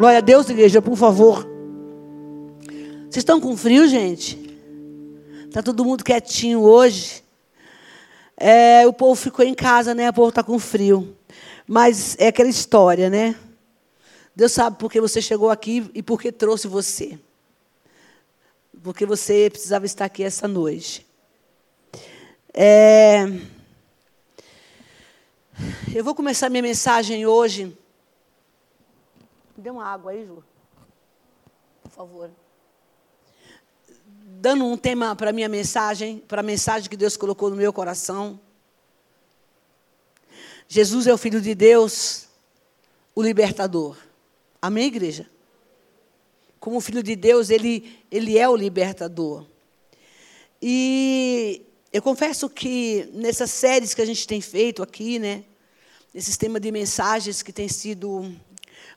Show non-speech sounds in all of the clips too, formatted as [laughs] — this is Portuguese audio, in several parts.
Glória a Deus, igreja, por favor. Vocês estão com frio, gente? Está todo mundo quietinho hoje. É, o povo ficou em casa, né? O povo está com frio. Mas é aquela história, né? Deus sabe por que você chegou aqui e por que trouxe você. Porque você precisava estar aqui essa noite. É... Eu vou começar minha mensagem hoje. Dê uma água aí, Ju. Por favor. Dando um tema para a minha mensagem, para a mensagem que Deus colocou no meu coração. Jesus é o Filho de Deus, o libertador. Amém, igreja? Como Filho de Deus, ele, ele é o libertador. E eu confesso que nessas séries que a gente tem feito aqui, né, nesse sistema de mensagens que tem sido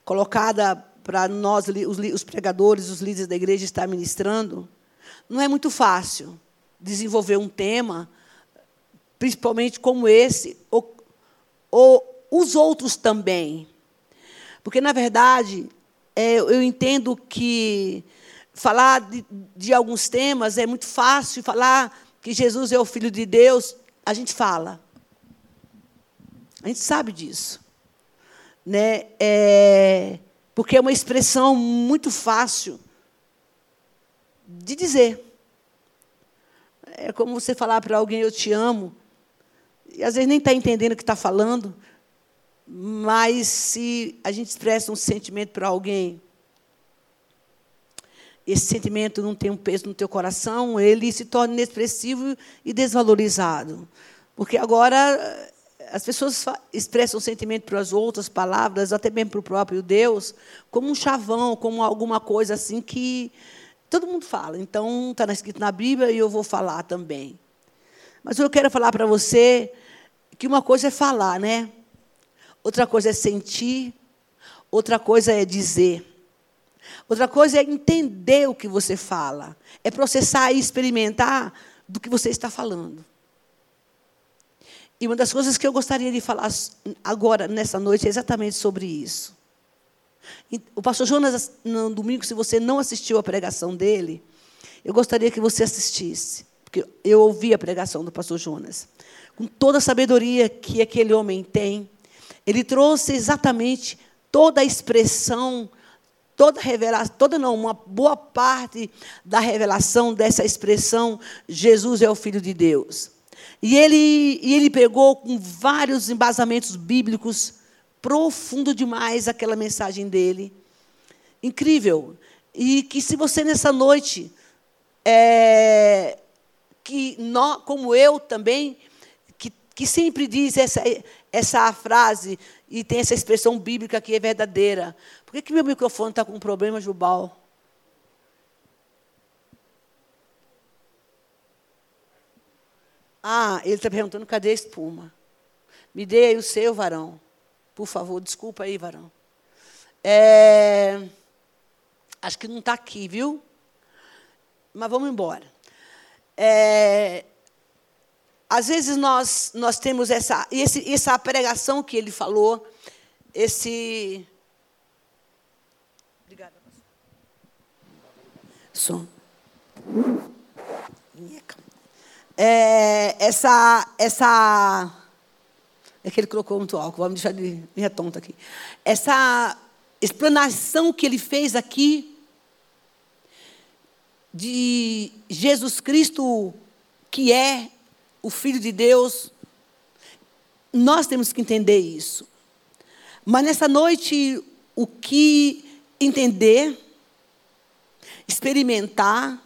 colocada para nós, os, os pregadores, os líderes da igreja, estar ministrando, não é muito fácil desenvolver um tema, principalmente como esse, ou, ou os outros também. Porque, na verdade, é, eu entendo que falar de, de alguns temas é muito fácil, falar que Jesus é o Filho de Deus, a gente fala. A gente sabe disso. Né? É, porque é uma expressão muito fácil de dizer. É como você falar para alguém, eu te amo, e às vezes nem está entendendo o que está falando, mas se a gente expressa um sentimento para alguém, esse sentimento não tem um peso no teu coração, ele se torna inexpressivo e desvalorizado. Porque agora as pessoas expressam sentimento para as outras palavras, até mesmo para o próprio Deus, como um chavão, como alguma coisa assim que todo mundo fala. Então, está escrito na Bíblia e eu vou falar também. Mas eu quero falar para você que uma coisa é falar, né? Outra coisa é sentir, outra coisa é dizer. Outra coisa é entender o que você fala, é processar e experimentar do que você está falando. E uma das coisas que eu gostaria de falar agora, nessa noite, é exatamente sobre isso. O pastor Jonas, no domingo, se você não assistiu a pregação dele, eu gostaria que você assistisse. Porque eu ouvi a pregação do pastor Jonas. Com toda a sabedoria que aquele homem tem, ele trouxe exatamente toda a expressão toda revelação, toda não, uma boa parte da revelação dessa expressão Jesus é o filho de Deus. E ele, e ele pegou com vários embasamentos bíblicos, profundo demais aquela mensagem dele. Incrível. E que se você nessa noite, é, que nós, como eu também, que, que sempre diz essa, essa frase, e tem essa expressão bíblica que é verdadeira. Por que, que meu microfone está com um problema, Jubal? Ah, ele está perguntando cadê a espuma. Me dê aí o seu, varão. Por favor, desculpa aí, varão. É, acho que não está aqui, viu? Mas vamos embora. É, às vezes nós, nós temos essa, esse, essa pregação que ele falou, esse Som. É, essa, essa. É que ele colocou muito álcool, vamos deixar de minha tonta aqui. Essa explanação que ele fez aqui de Jesus Cristo, que é o Filho de Deus, nós temos que entender isso. Mas nessa noite, o que entender experimentar,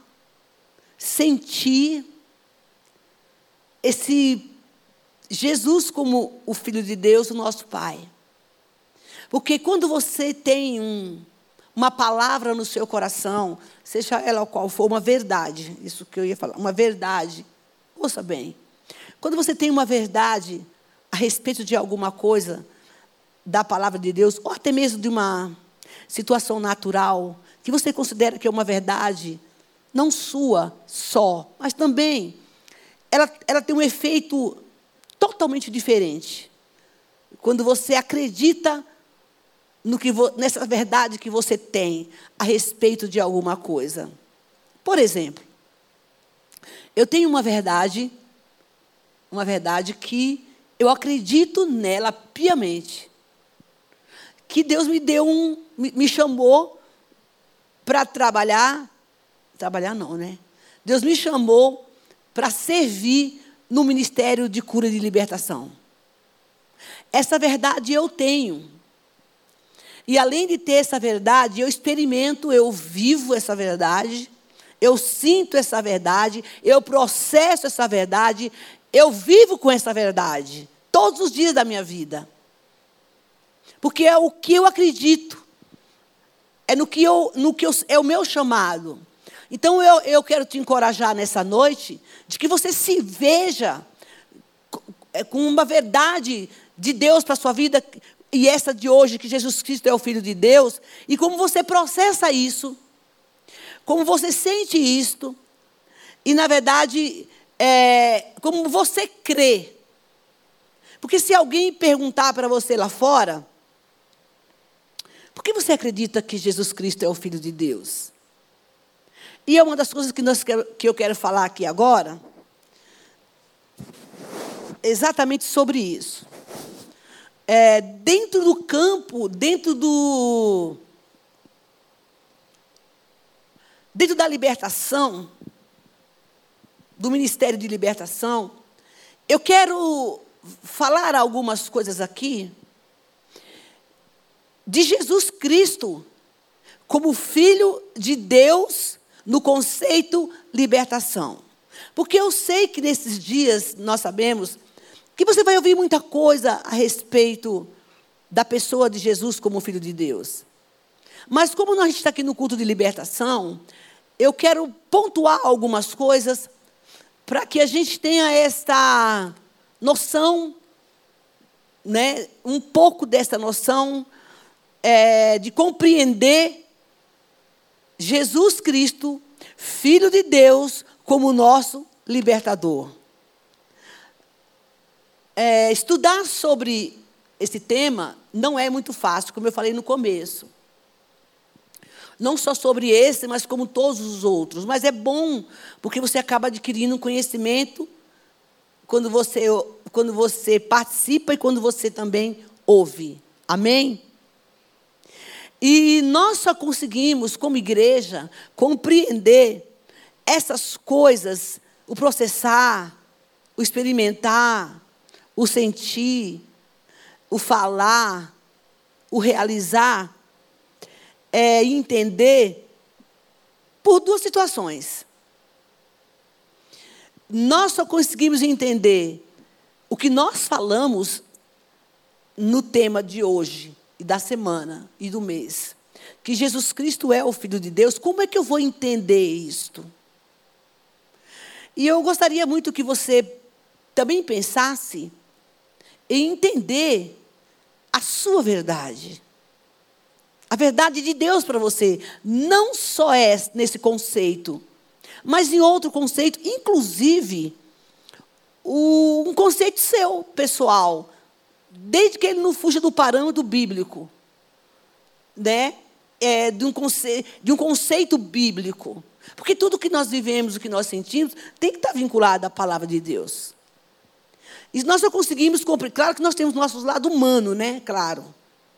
sentir esse Jesus como o Filho de Deus, o nosso Pai. Porque quando você tem um, uma palavra no seu coração, seja ela qual for, uma verdade, isso que eu ia falar, uma verdade, ouça bem. Quando você tem uma verdade a respeito de alguma coisa, da palavra de Deus, ou até mesmo de uma situação natural, que você considera que é uma verdade, não sua só, mas também, ela, ela tem um efeito totalmente diferente. Quando você acredita no que nessa verdade que você tem a respeito de alguma coisa. Por exemplo, eu tenho uma verdade, uma verdade que eu acredito nela piamente. Que Deus me deu um, me chamou para trabalhar, trabalhar não, né? Deus me chamou para servir no ministério de cura e de libertação. Essa verdade eu tenho. E além de ter essa verdade, eu experimento, eu vivo essa verdade, eu sinto essa verdade, eu processo essa verdade, eu vivo com essa verdade todos os dias da minha vida. Porque é o que eu acredito. É no que, eu, no que eu, é o meu chamado. Então eu, eu quero te encorajar nessa noite de que você se veja é, com uma verdade de Deus para a sua vida, e essa de hoje, que Jesus Cristo é o Filho de Deus, e como você processa isso, como você sente isto, e na verdade, é, como você crê. Porque se alguém perguntar para você lá fora, por que você acredita que Jesus Cristo é o Filho de Deus? E é uma das coisas que, nós, que eu quero falar aqui agora, exatamente sobre isso é, dentro do campo, dentro do. Dentro da libertação, do Ministério de Libertação, eu quero falar algumas coisas aqui de Jesus Cristo como Filho de Deus no conceito libertação. Porque eu sei que nesses dias, nós sabemos, que você vai ouvir muita coisa a respeito da pessoa de Jesus como Filho de Deus. Mas como nós está aqui no culto de libertação, eu quero pontuar algumas coisas para que a gente tenha esta noção, né, um pouco dessa noção é, de compreender Jesus Cristo, Filho de Deus, como nosso libertador é, estudar sobre esse tema não é muito fácil, como eu falei no começo. Não só sobre esse, mas como todos os outros. Mas é bom, porque você acaba adquirindo conhecimento quando você, quando você participa e quando você também ouve. Amém? E nós só conseguimos, como igreja, compreender essas coisas, o processar, o experimentar, o sentir, o falar, o realizar, é entender por duas situações. Nós só conseguimos entender o que nós falamos no tema de hoje, e da semana, e do mês. Que Jesus Cristo é o Filho de Deus, como é que eu vou entender isto? E eu gostaria muito que você também pensasse e entender a sua verdade. A verdade de Deus para você não só é nesse conceito, mas em outro conceito, inclusive um conceito seu, pessoal, desde que ele não fuja do parâmetro bíblico, né? É, de, um conceito, de um conceito bíblico. Porque tudo que nós vivemos, o que nós sentimos, tem que estar vinculado à palavra de Deus. E nós só conseguimos compreender. Claro que nós temos nosso lado humano, né? Claro.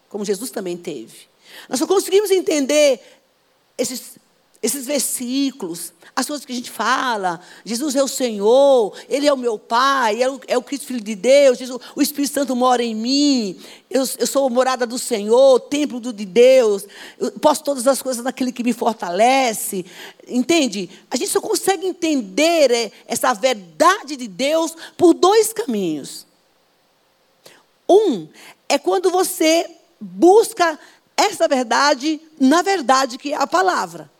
Como Jesus também teve. Nós só conseguimos entender esses, esses versículos, as coisas que a gente fala. Jesus é o Senhor, Ele é o meu Pai, é o, é o Cristo Filho de Deus, Jesus, o Espírito Santo mora em mim, eu, eu sou morada do Senhor, templo do, de Deus, eu posso todas as coisas naquele que me fortalece. Entende? A gente só consegue entender é, essa verdade de Deus por dois caminhos. Um é quando você busca essa verdade na verdade que é a palavra.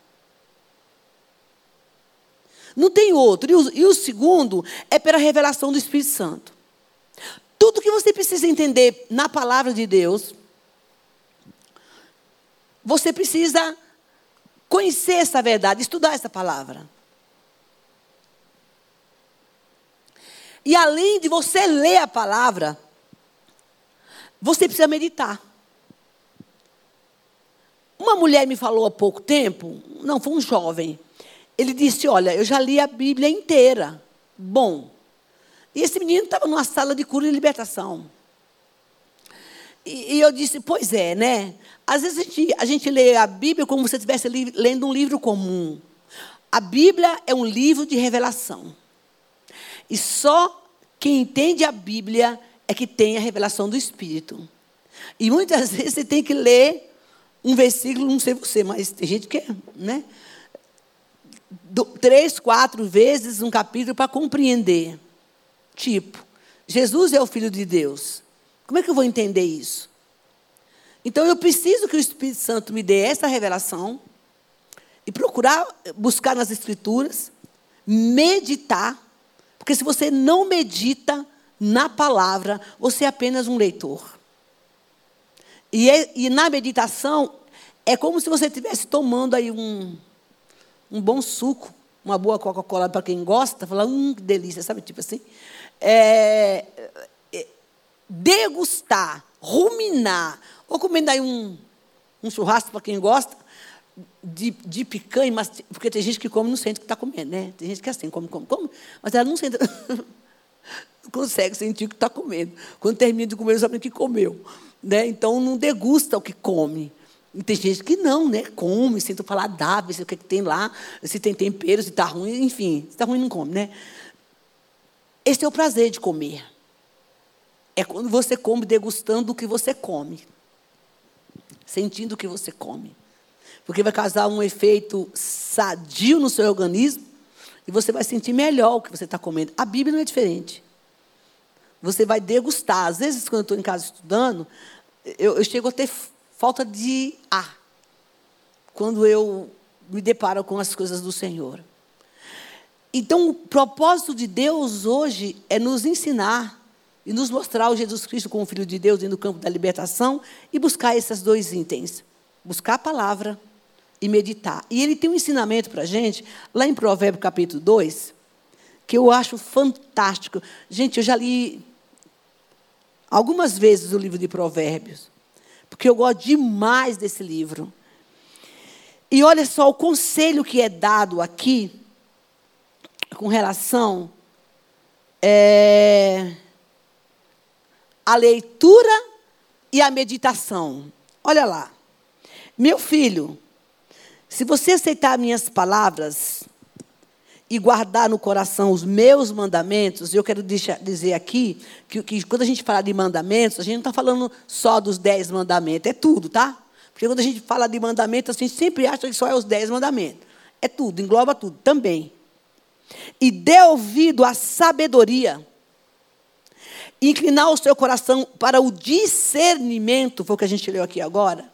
Não tem outro. E o, e o segundo é pela revelação do Espírito Santo. Tudo que você precisa entender na palavra de Deus, você precisa conhecer essa verdade, estudar essa palavra. E além de você ler a palavra, você precisa meditar. Uma mulher me falou há pouco tempo, não, foi um jovem. Ele disse: Olha, eu já li a Bíblia inteira. Bom. E esse menino estava numa sala de cura e libertação. E, e, eu disse: Pois é, né? Às vezes a gente, a gente lê a Bíblia como se estivesse lendo um livro comum. A Bíblia é um livro de revelação. E só quem entende a Bíblia é que tem a revelação do Espírito. E muitas [laughs] vezes você tem que ler um versículo, não sei você, mas tem gente que é, né? Do, três, quatro vezes um capítulo para compreender. Tipo, Jesus é o Filho de Deus. Como é que eu vou entender isso? Então eu preciso que o Espírito Santo me dê essa revelação e procurar buscar nas Escrituras, meditar, porque se você não medita na palavra, você é apenas um leitor. E, é, e na meditação, é como se você estivesse tomando aí um, um bom suco, uma boa Coca-Cola para quem gosta, falar, hum, que delícia, sabe? Tipo assim. É, é, degustar, ruminar, ou comendo aí um, um churrasco para quem gosta, de, de picanha, mas, porque tem gente que come e não sente o que está comendo, né? Tem gente que é assim, come, come, come, mas ela não sente, não [laughs] consegue sentir o que está comendo. Quando termina de comer, não sabe o que comeu. Né? Então, não degusta o que come. E tem gente que não, né? Come, sente o paladar, se o que, que tem lá, se tem tempero, se está ruim, enfim. Se está ruim, não come, né? Esse é o prazer de comer. É quando você come degustando o que você come. Sentindo o que você come. Porque vai causar um efeito sadio no seu organismo e você vai sentir melhor o que você está comendo. A Bíblia não é diferente. Você vai degustar. Às vezes, quando eu estou em casa estudando, eu, eu chego a ter falta de ar quando eu me deparo com as coisas do Senhor. Então, o propósito de Deus hoje é nos ensinar e nos mostrar o Jesus Cristo como Filho de Deus no campo da libertação e buscar esses dois itens: buscar a palavra e meditar. E ele tem um ensinamento para a gente, lá em Provérbios capítulo 2, que eu acho fantástico. Gente, eu já li algumas vezes o livro de Provérbios porque eu gosto demais desse livro. E olha só o conselho que é dado aqui com relação é, à leitura e à meditação. Olha lá. Meu filho, se você aceitar minhas palavras e guardar no coração os meus mandamentos, eu quero dizer aqui que, que, quando a gente fala de mandamentos, a gente não está falando só dos dez mandamentos, é tudo, tá? Porque quando a gente fala de mandamentos, a gente sempre acha que só é os dez mandamentos. É tudo, engloba tudo também. E dê ouvido à sabedoria. Inclinar o seu coração para o discernimento, foi o que a gente leu aqui agora.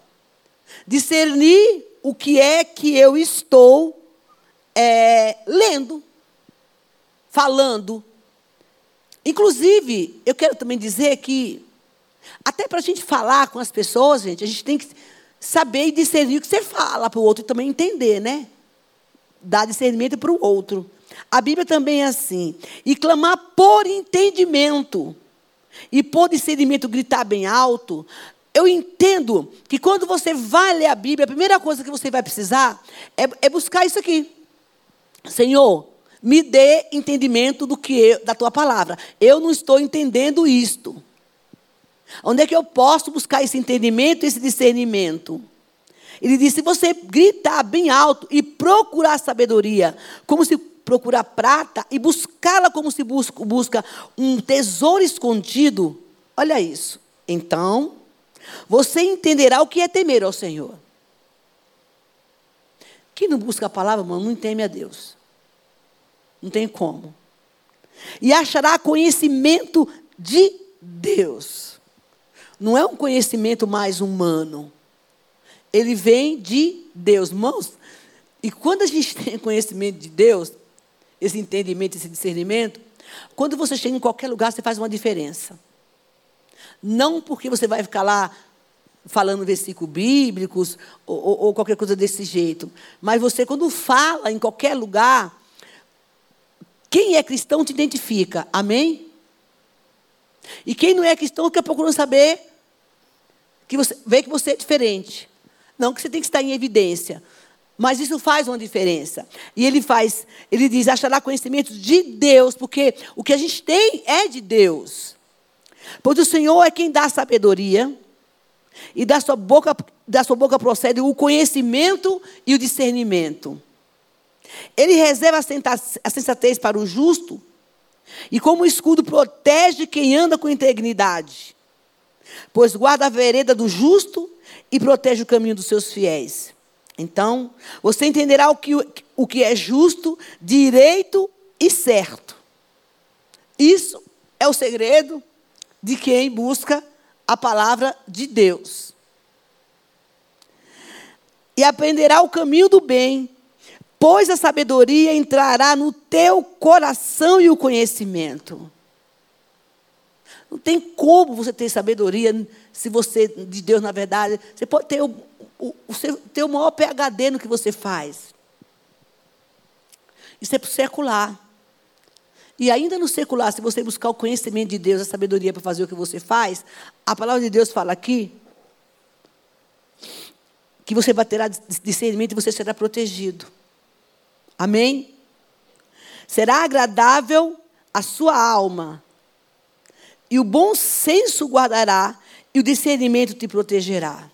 Discernir o que é que eu estou é, lendo, falando. Inclusive, eu quero também dizer que, até para a gente falar com as pessoas, gente, a gente tem que saber e discernir o que você fala para o outro também entender, né? Dar discernimento para o outro. A Bíblia também é assim. E clamar por entendimento. E por discernimento gritar bem alto. Eu entendo que quando você vai ler a Bíblia, a primeira coisa que você vai precisar é, é buscar isso aqui. Senhor, me dê entendimento do que eu, da tua palavra. Eu não estou entendendo isto. Onde é que eu posso buscar esse entendimento, esse discernimento? Ele disse: se você gritar bem alto e procurar sabedoria, como se procurar prata e buscá-la como se busca, busca um tesouro escondido, olha isso. Então, você entenderá o que é temer ao Senhor. Quem não busca a palavra, mano, não teme a Deus. Não tem como. E achará conhecimento de Deus. Não é um conhecimento mais humano. Ele vem de Deus. Irmãos, e quando a gente [laughs] tem conhecimento de Deus, esse entendimento, esse discernimento, quando você chega em qualquer lugar, você faz uma diferença. Não porque você vai ficar lá falando versículos bíblicos ou, ou, ou qualquer coisa desse jeito, mas você, quando fala em qualquer lugar, quem é cristão te identifica. Amém? E quem não é cristão fica procurando saber que você vê que você é diferente. Não que você tem que estar em evidência. Mas isso faz uma diferença. E ele faz, ele diz, achará conhecimento de Deus, porque o que a gente tem é de Deus. Pois o Senhor é quem dá sabedoria, e da sua boca, da sua boca procede o conhecimento e o discernimento. Ele reserva a sensatez para o justo, e como escudo protege quem anda com integridade. Pois guarda a vereda do justo e protege o caminho dos seus fiéis. Então, você entenderá o que, o que é justo, direito e certo. Isso é o segredo de quem busca a palavra de Deus. E aprenderá o caminho do bem, pois a sabedoria entrará no teu coração e o conhecimento. Não tem como você ter sabedoria se você, de Deus, na verdade, você pode ter o, o, o, seu, ter o maior PHD no que você faz. Isso é para o secular. E ainda no secular, se você buscar o conhecimento de Deus, a sabedoria para fazer o que você faz, a palavra de Deus fala aqui que você vai ter discernimento e você será protegido. Amém? Será agradável a sua alma, e o bom senso guardará, e o discernimento te protegerá.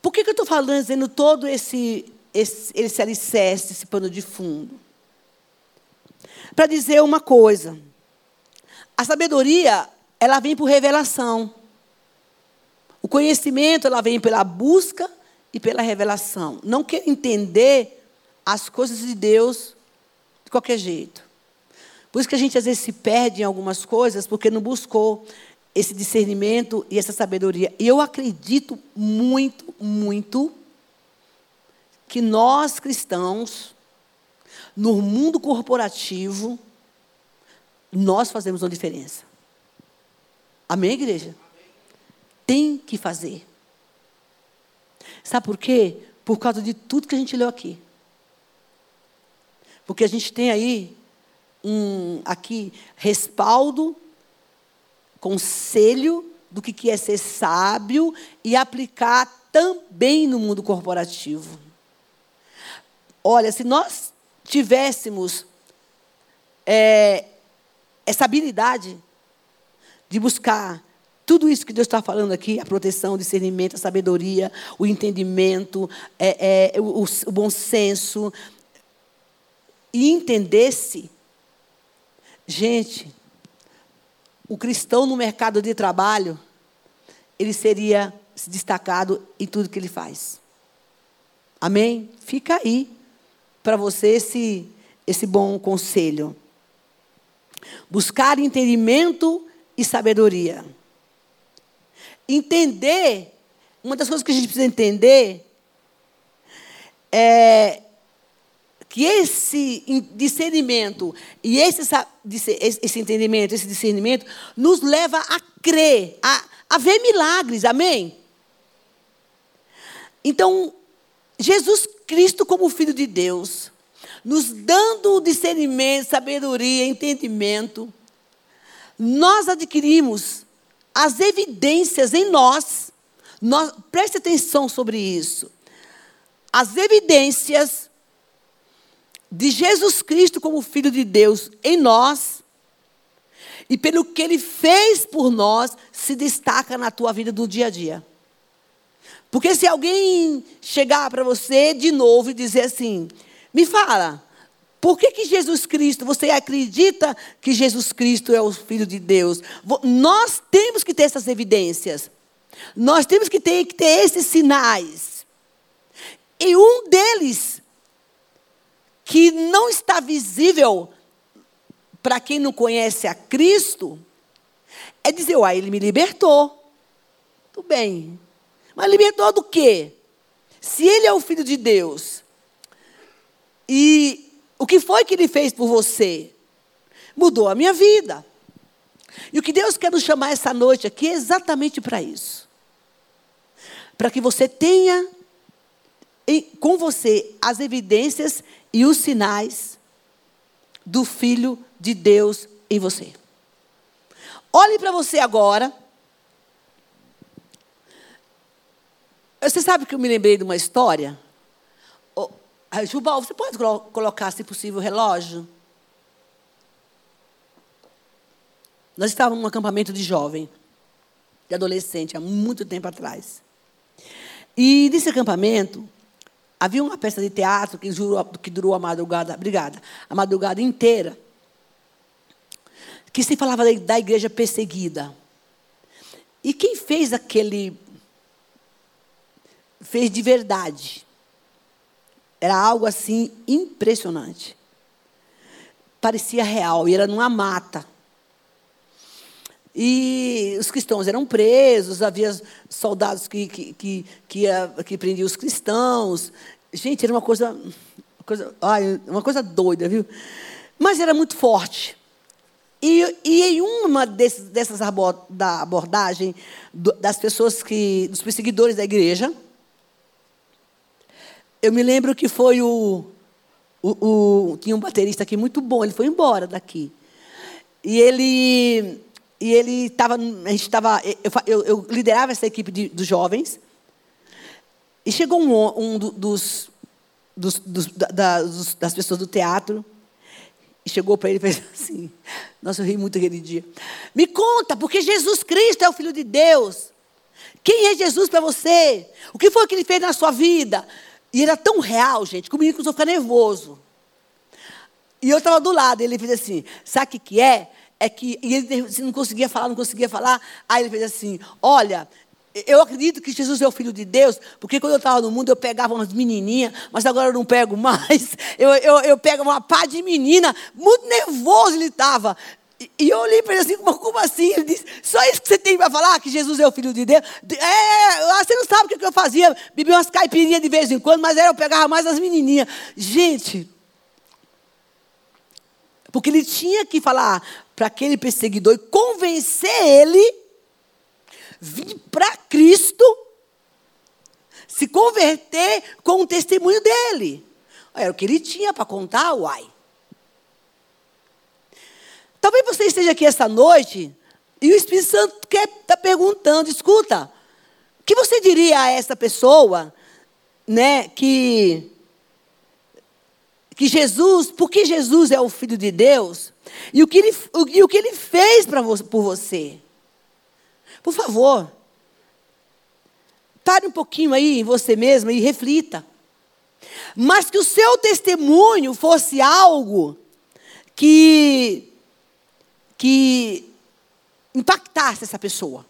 Por que, que eu estou falando, dizendo todo esse, esse, esse alicerce, esse pano de fundo? Para dizer uma coisa. A sabedoria, ela vem por revelação. O conhecimento, ela vem pela busca e pela revelação. Não quer entender as coisas de Deus de qualquer jeito. Por isso que a gente às vezes se perde em algumas coisas porque não buscou esse discernimento e essa sabedoria. E eu acredito muito, muito que nós cristãos no mundo corporativo, nós fazemos uma diferença. Amém, igreja? Tem que fazer. Sabe por quê? Por causa de tudo que a gente leu aqui. Porque a gente tem aí um aqui respaldo, conselho do que é ser sábio e aplicar também no mundo corporativo. Olha, se nós tivéssemos é, essa habilidade de buscar tudo isso que Deus está falando aqui, a proteção, o discernimento, a sabedoria, o entendimento, é, é, o, o bom senso, e entendesse, gente, o cristão no mercado de trabalho, ele seria destacado em tudo que ele faz. Amém? Fica aí para você esse, esse bom conselho. Buscar entendimento e sabedoria. Entender, uma das coisas que a gente precisa entender é que esse discernimento e esse, esse entendimento, esse discernimento, nos leva a crer, a, a ver milagres, amém? Então, Jesus Cristo como Filho de Deus, nos dando discernimento, sabedoria, entendimento, nós adquirimos as evidências em nós. nós preste atenção sobre isso. As evidências de Jesus Cristo como Filho de Deus em nós e pelo que Ele fez por nós se destaca na tua vida do dia a dia. Porque se alguém chegar para você de novo e dizer assim: me fala, por que, que Jesus Cristo, você acredita que Jesus Cristo é o Filho de Deus? Nós temos que ter essas evidências. Nós temos que ter, que ter esses sinais. E um deles, que não está visível para quem não conhece a Cristo, é dizer: uai, ele me libertou. Tudo bem, mas libertou do quê? Se ele é o filho de Deus, e o que foi que ele fez por você? Mudou a minha vida. E o que Deus quer nos chamar essa noite aqui é exatamente para isso. Para que você tenha em, com você as evidências e os sinais do Filho de Deus em você. Olhe para você agora Você sabe que eu me lembrei de uma história? Oh, Jubal, você pode colocar, se possível, o relógio? Nós estávamos num acampamento de jovem, de adolescente, há muito tempo atrás. E nesse acampamento, havia uma peça de teatro que durou, que durou a madrugada, obrigada, a madrugada inteira, que se falava da, igreja perseguida. E quem fez aquele. Fez de verdade. Era algo assim impressionante. Parecia real, e era numa mata. E os cristãos eram presos, havia soldados que, que, que, que, que prendiam os cristãos. Gente, era uma coisa, uma coisa, ai, uma coisa doida, viu? Mas era muito forte. E, e em uma desses, dessas da abordagem das pessoas que, dos perseguidores da igreja, eu me lembro que foi o, o, o tinha um baterista aqui muito bom, ele foi embora daqui. E ele e ele estava, a gente estava, eu, eu, liderava essa equipe de, dos jovens. E chegou um, um dos, dos, dos, da, dos, das pessoas do teatro e chegou para ele e fez [laughs] assim: Nossa, eu ri muito aquele dia. Me conta, porque Jesus Cristo é o Filho de Deus. Quem é Jesus para você? O que foi que ele fez na sua vida? E era tão real, gente, que o menino começou a ficar nervoso. E eu estava do lado, e ele fez assim: Sabe o que, é? é que e ele assim, não conseguia falar, não conseguia falar. Aí ele fez assim: Olha, eu acredito que Jesus é o Filho de Deus, porque quando eu estava no mundo eu pegava umas menininhas, mas agora eu não pego [laughs] mais. Eu, eu, eu pego uma pá de menina, muito nervoso ele estava. E, eu olhei para ele assim, como assim? Ele disse: Só isso que você tem para falar, que Jesus é o Filho de Deus? É, você não sabe o que eu fazia, bebia umas caipirinhas de vez em quando, mas era eu pegava mais as menininhas. Gente, porque ele tinha que falar para aquele perseguidor e convencer ele vir para Cristo, se converter com o testemunho dele. Era o que ele tinha para contar, uai. Talvez você esteja aqui essa noite e o Espírito Santo quer estar tá perguntando, escuta, o que você diria a essa pessoa, né, que que Jesus, porque Jesus é o Filho de Deus, e o que ele, o, e o que ele fez pra, por você. Por favor, pare um pouquinho aí em você mesma e reflita. Mas que o seu testemunho fosse algo que, que impactasse essa pessoa.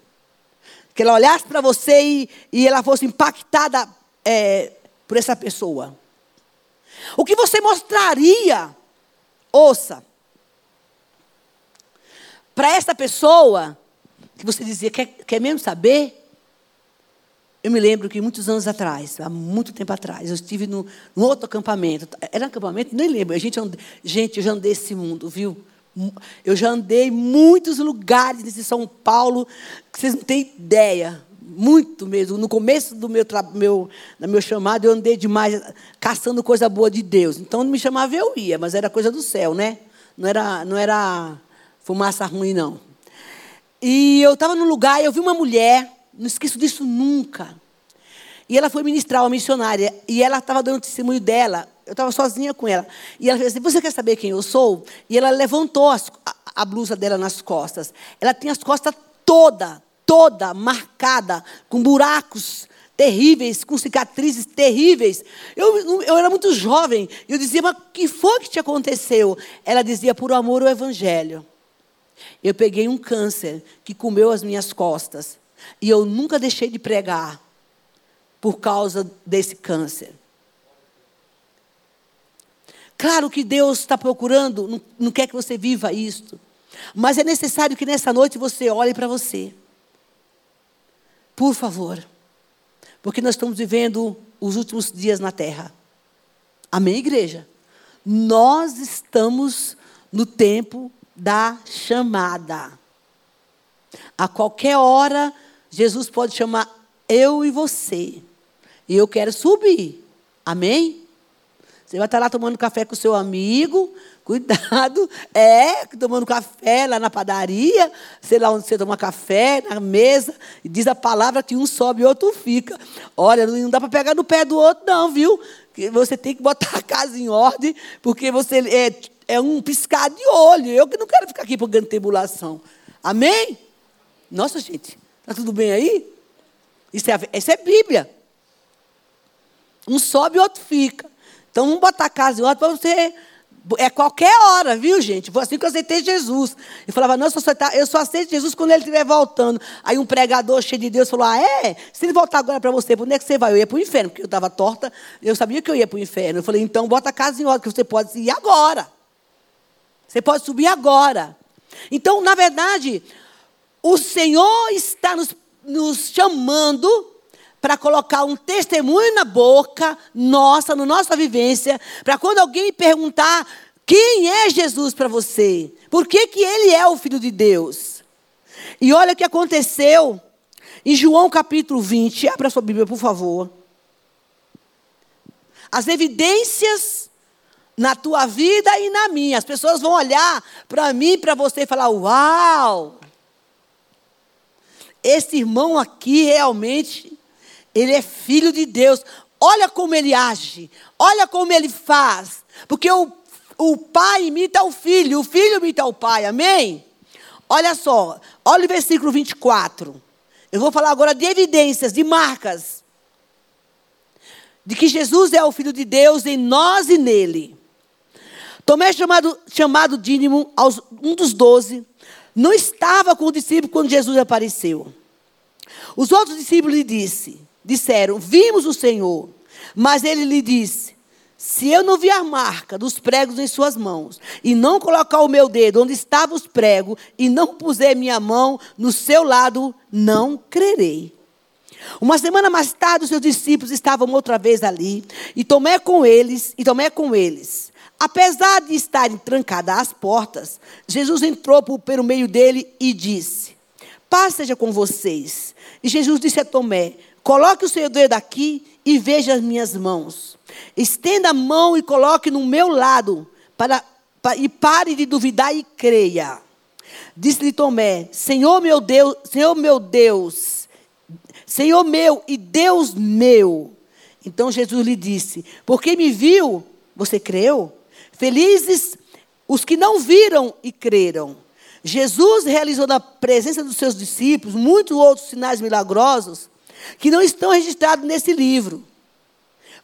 Que ela olhasse para você e, e ela fosse impactada é, por essa pessoa. O que você mostraria, ouça, para essa pessoa que você dizia, quer, quer mesmo saber? Eu me lembro que muitos anos atrás, há muito tempo atrás, eu estive num outro acampamento. Era um acampamento? Nem lembro. A gente, gente, eu já andei esse mundo, viu? Eu já andei muitos lugares nesse São Paulo que vocês não têm ideia muito mesmo. No começo do meu, meu, do meu chamado, eu andei demais caçando coisa boa de Deus. Então, me chamava, eu ia, mas era coisa do céu, né? Não era, não era fumaça ruim, não. E eu estava num lugar e eu vi uma mulher, não esqueço disso nunca. E ela foi ministrar uma missionária. E ela estava dando testemunho dela. Eu estava sozinha com ela. E ela fez assim: Você quer saber quem eu sou? E ela levantou as, a, a, blusa dela nas costas. Ela tinha as costas toda toda marcada, com buracos terríveis, com cicatrizes terríveis. Eu, eu era muito jovem. Eu dizia, mas o que foi que te aconteceu? Ela dizia, por amor ao Evangelho. Eu peguei um câncer que comeu as minhas costas. E eu nunca deixei de pregar por causa desse câncer. Claro que Deus está procurando, não, quer que você viva isto. Mas é necessário que nessa noite você olhe para você. Por favor. Porque nós estamos vivendo os últimos dias na terra. Amém, igreja? Nós estamos no tempo da chamada. A qualquer hora, Jesus pode chamar eu e você. E eu quero subir. Amém? Você vai estar lá tomando café com o seu amigo, cuidado, [laughs] é, tomando café lá na padaria, sei lá onde você toma café, na mesa, e diz a palavra que um sobe e outro fica. Olha, não dá para pegar no pé do outro, não, viu? Você tem que botar a casa em ordem, porque você é, é um piscar de olho. Eu que não quero ficar aqui por tribulação. Amém? Nossa, gente, está tudo bem aí? Isso é, isso é Bíblia. Um sobe e outro fica. Então, vamos botar a casa em ordem para você. É qualquer hora, viu, gente? Foi assim que eu aceitei Jesus. Eu falava, não, eu só, aceito, eu só aceito Jesus quando ele estiver voltando. Aí um pregador cheio de Deus falou: Ah, é? Se ele voltar agora para você, para onde é que você vai? Eu ia para o inferno, porque eu estava torta, eu sabia que eu ia para o inferno. Eu falei, então bota a casa em ordem, que você pode ir agora. Você pode subir agora. Então, na verdade, o Senhor está nos, nos chamando para colocar um testemunho na boca nossa, na nossa vivência, para quando alguém perguntar quem é Jesus para você, por que, que ele é o Filho de Deus. E olha o que aconteceu em João capítulo 20, abra sua Bíblia, por favor. As evidências na tua vida e na minha. As pessoas vão olhar para mim para você e falar: Uau! Esse irmão aqui realmente ele é filho de Deus. Olha como ele age. Olha como ele faz. Porque o, o pai imita o filho. O filho imita o pai. Amém? Olha só. Olha o versículo 24. Eu vou falar agora de evidências, de marcas. De que Jesus é o Filho de Deus em nós e nele. Tomé, chamado, chamado Dínimo, um dos doze, não estava com o discípulo quando Jesus apareceu. Os outros discípulos lhe disse, disseram: Vimos o Senhor. Mas ele lhe disse: Se eu não vi a marca dos pregos em suas mãos, e não colocar o meu dedo onde estavam os pregos, e não puser minha mão no seu lado, não crerei. Uma semana mais tarde, os seus discípulos estavam outra vez ali, e Tomé com eles, e Tomé com eles. Apesar de estarem trancadas as portas, Jesus entrou pelo meio dele e disse: Paz seja com vocês. E Jesus disse a Tomé: Coloque o seu dedo aqui e veja as minhas mãos. Estenda a mão e coloque no meu lado, para, para e pare de duvidar e creia. Disse-lhe Tomé: Senhor meu Deus, Senhor meu Deus, Senhor meu e Deus meu. Então Jesus lhe disse: Porque me viu, você creu? Felizes os que não viram e creram. Jesus realizou na presença dos seus discípulos muitos outros sinais milagrosos que não estão registrados nesse livro.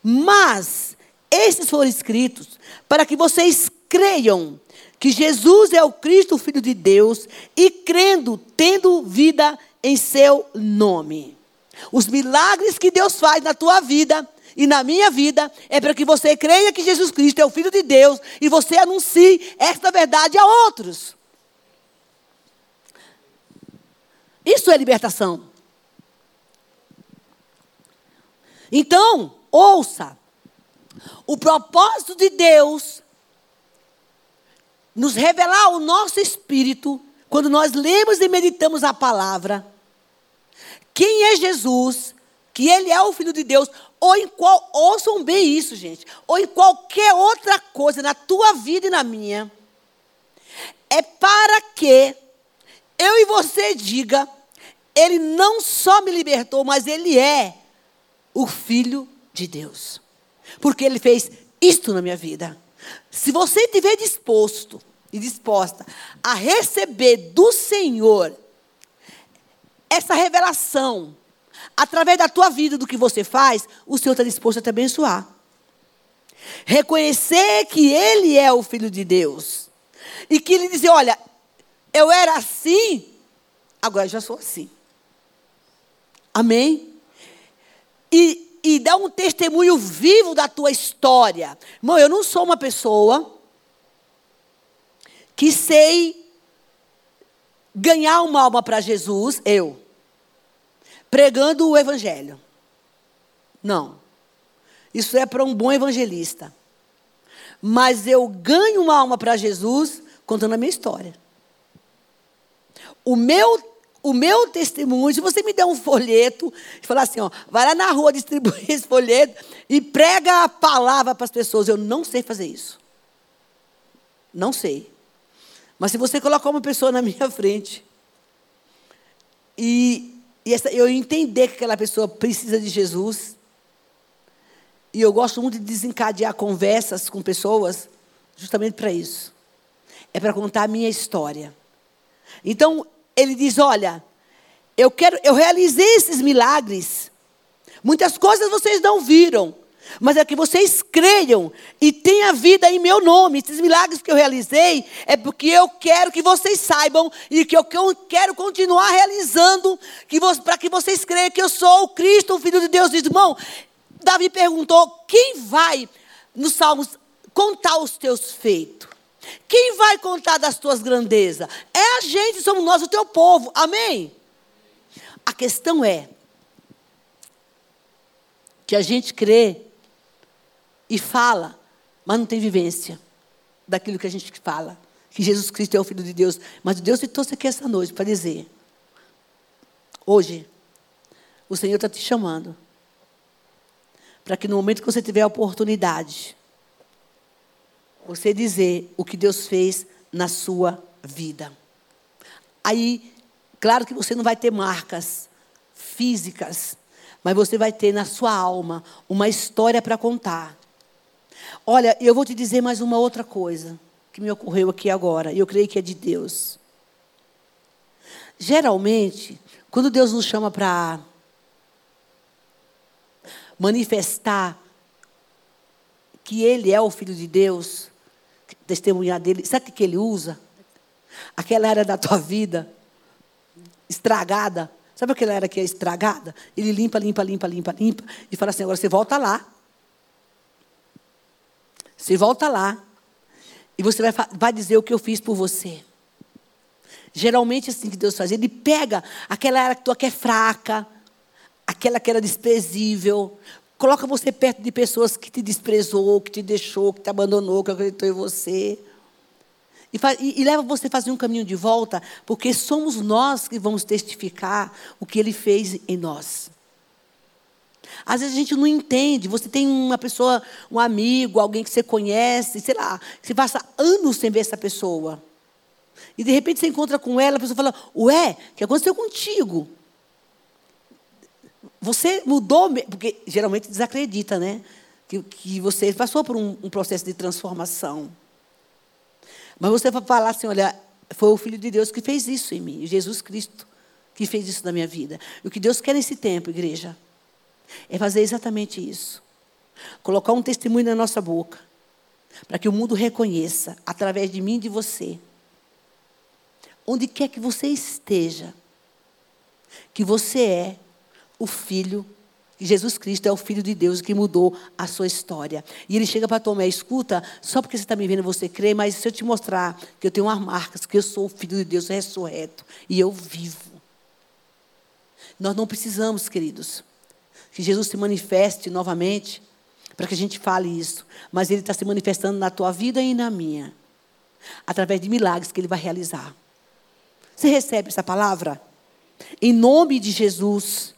Mas esses foram escritos para que vocês creiam que Jesus é o Cristo, o Filho de Deus, e crendo, tendo vida em seu nome. Os milagres que Deus faz na tua vida e na minha vida é para que você creia que Jesus Cristo é o Filho de Deus e você anuncie esta verdade a outros. Isso é libertação. Então, ouça. O propósito de Deus nos revelar o nosso espírito quando nós lemos e meditamos a palavra. Quem é Jesus? Que ele é o filho de Deus, ou em qual ouçam bem isso, gente, ou em qualquer outra coisa na tua vida e na minha. É para que eu e você diga, ele não só me libertou, mas ele é o Filho de Deus. Porque Ele fez isto na minha vida. Se você estiver disposto e disposta a receber do Senhor essa revelação, através da tua vida, do que você faz, o Senhor está disposto a te abençoar. Reconhecer que Ele é o Filho de Deus. E que Ele dizer: Olha, eu era assim, agora já sou assim. Amém? E, e dá um testemunho vivo da tua história. Irmão, eu não sou uma pessoa que sei ganhar uma alma para Jesus, eu, pregando o evangelho. Não. Isso é para um bom evangelista. Mas eu ganho uma alma para Jesus contando a minha história. O meu o meu testemunho, se você me der um folheto e falar assim, ó, vai lá na rua distribuir [laughs] esse folheto e prega a palavra para as pessoas, eu não sei fazer isso. Não sei. Mas se você colocar uma pessoa na [laughs] minha frente e, e essa, eu entender que aquela pessoa precisa de Jesus, e eu gosto muito de desencadear conversas com pessoas, justamente para isso. É para contar a minha história. Então, ele diz: Olha, eu quero, eu realizei esses milagres. Muitas coisas vocês não viram, mas é que vocês creiam e tenham vida em meu nome. Esses milagres que eu realizei é porque eu quero que vocês saibam e que eu quero continuar realizando para que vocês creiam que eu sou o Cristo, o Filho de Deus. Diz, irmão, Davi perguntou: quem vai nos Salmos contar os teus feitos? Quem vai contar das tuas grandezas? É a gente, somos nós, o teu povo. Amém? A questão é que a gente crê e fala, mas não tem vivência daquilo que a gente fala. Que Jesus Cristo é o Filho de Deus. Mas Deus te trouxe aqui essa noite para dizer: hoje, o Senhor está te chamando para que no momento que você tiver a oportunidade, você dizer o que Deus fez na sua vida. Aí, claro que você não vai ter marcas físicas, mas você vai ter na sua alma uma história para contar. Olha, eu vou te dizer mais uma outra coisa que me ocorreu aqui agora, e eu creio que é de Deus. Geralmente, quando Deus nos chama para manifestar que Ele é o Filho de Deus, testemunhar dele. Sabe o que ele usa? Aquela área da tua vida estragada. Sabe aquela área que é estragada? Ele limpa, limpa, limpa, limpa, limpa. E fala assim: agora você volta lá. Você volta lá. E você vai, vai dizer o que eu fiz por você. Geralmente assim que Deus faz. Ele pega aquela área que tu que é fraca, aquela que era desprezível, Coloca você perto de pessoas que te desprezou, que te deixou, que te abandonou, que acreditou em você. E, faz, e, e, leva você a fazer um caminho de volta, porque somos nós que vamos testificar o que ele fez em nós. Às vezes a gente não entende. Você tem uma pessoa, um amigo, alguém que você conhece, sei lá, você passa anos sem ver essa pessoa. E de repente você encontra com ela, a pessoa fala: Ué, o que aconteceu contigo? Você mudou, porque geralmente desacredita, né? Que, que você passou por um, um processo de transformação. Mas você vai falar assim: olha, foi o Filho de Deus que fez isso em mim, Jesus Cristo que fez isso na minha vida. E o que Deus quer nesse tempo, igreja, é fazer exatamente isso. Colocar um testemunho na nossa boca, para que o mundo reconheça, através de mim e de você, onde quer que você esteja, que você é o Filho, Jesus Cristo é o Filho de Deus que mudou a sua história. E ele chega para Tomé, escuta, só porque você está me vendo você crê, mas se eu te mostrar que eu tenho umas marcas, que eu sou o Filho de Deus ressurreto e eu vivo. Nós não precisamos, queridos, que Jesus se manifeste novamente para que a gente fale isso, mas Ele está se manifestando na tua vida e na minha, através de milagres que Ele vai realizar. Você recebe essa palavra? Em nome de Jesus.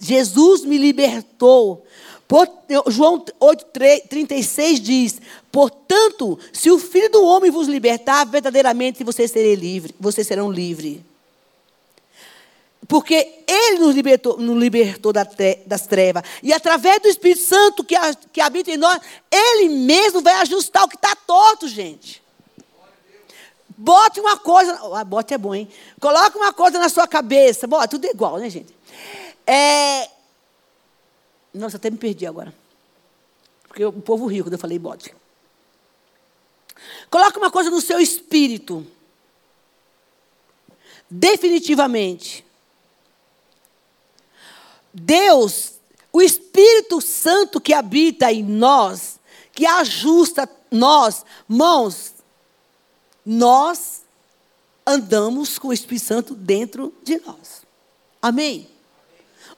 Jesus me libertou. João 8,36 diz: Portanto, se o Filho do Homem vos libertar, verdadeiramente vocês. Vocês serão livres. Porque Ele nos libertou, nos libertou das trevas. E através do Espírito Santo que, que habita em nós, Ele mesmo vai ajustar o que está torto, gente. Bote uma coisa. Ah, bote é bom, hein? Coloque uma coisa na sua cabeça. Bota, tudo igual, né, gente? É... Nossa, até me perdi agora. Porque o povo rico, quando eu falei bode. Coloque uma coisa no seu espírito. Definitivamente. Deus, o Espírito Santo que habita em nós, que ajusta nós, mãos, nós andamos com o Espírito Santo dentro de nós. Amém?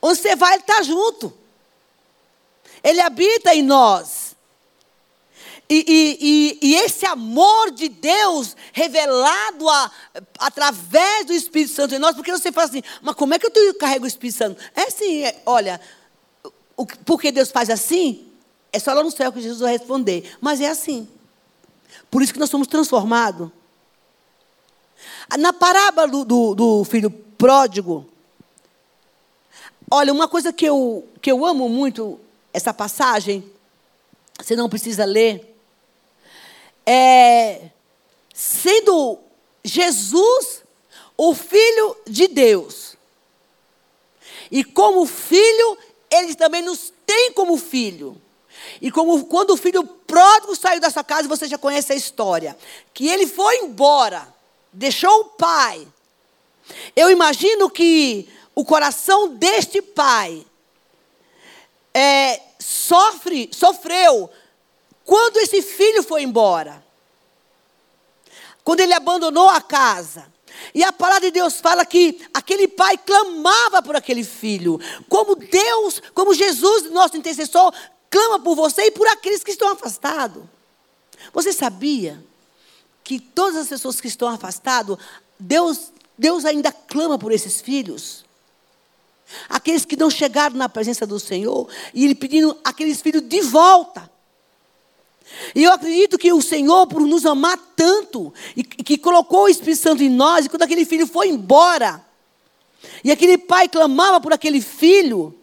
Onde você vai, ele está junto. Ele habita em nós. E, e, e, e, esse amor de Deus revelado a, através do Espírito Santo em nós, porque você fala assim, mas como é que eu carrego o Espírito Santo? É assim, é, olha, o, porque Deus faz assim, é só lá no céu que Jesus vai responder. Mas é assim. Por isso que nós somos transformados. Na parábola do, do, do filho pródigo, olha, uma coisa que eu, que eu amo muito, essa passagem, você não precisa ler, é, sendo Jesus o Filho de Deus, e como filho, ele também nos tem como filho. E como quando o filho pródigo saiu dessa casa, você já conhece a história, que ele foi embora, deixou o pai. Eu imagino que o coração deste pai é, sofre, sofreu quando esse filho foi embora, quando ele abandonou a casa. E a palavra de Deus fala que aquele pai clamava por aquele filho. Como Deus, como Jesus, nosso intercessor, clama por você e por aqueles que estão afastados. Você sabia que todas as pessoas que estão afastadas, Deus, Deus ainda clama por esses filhos? Aqueles que não chegaram na presença do Senhor, e Ele pedindo aqueles filhos de volta. E eu acredito que o Senhor, por nos amar tanto, e que colocou o Espírito Santo em nós, e quando aquele filho foi embora, e aquele pai clamava por aquele filho,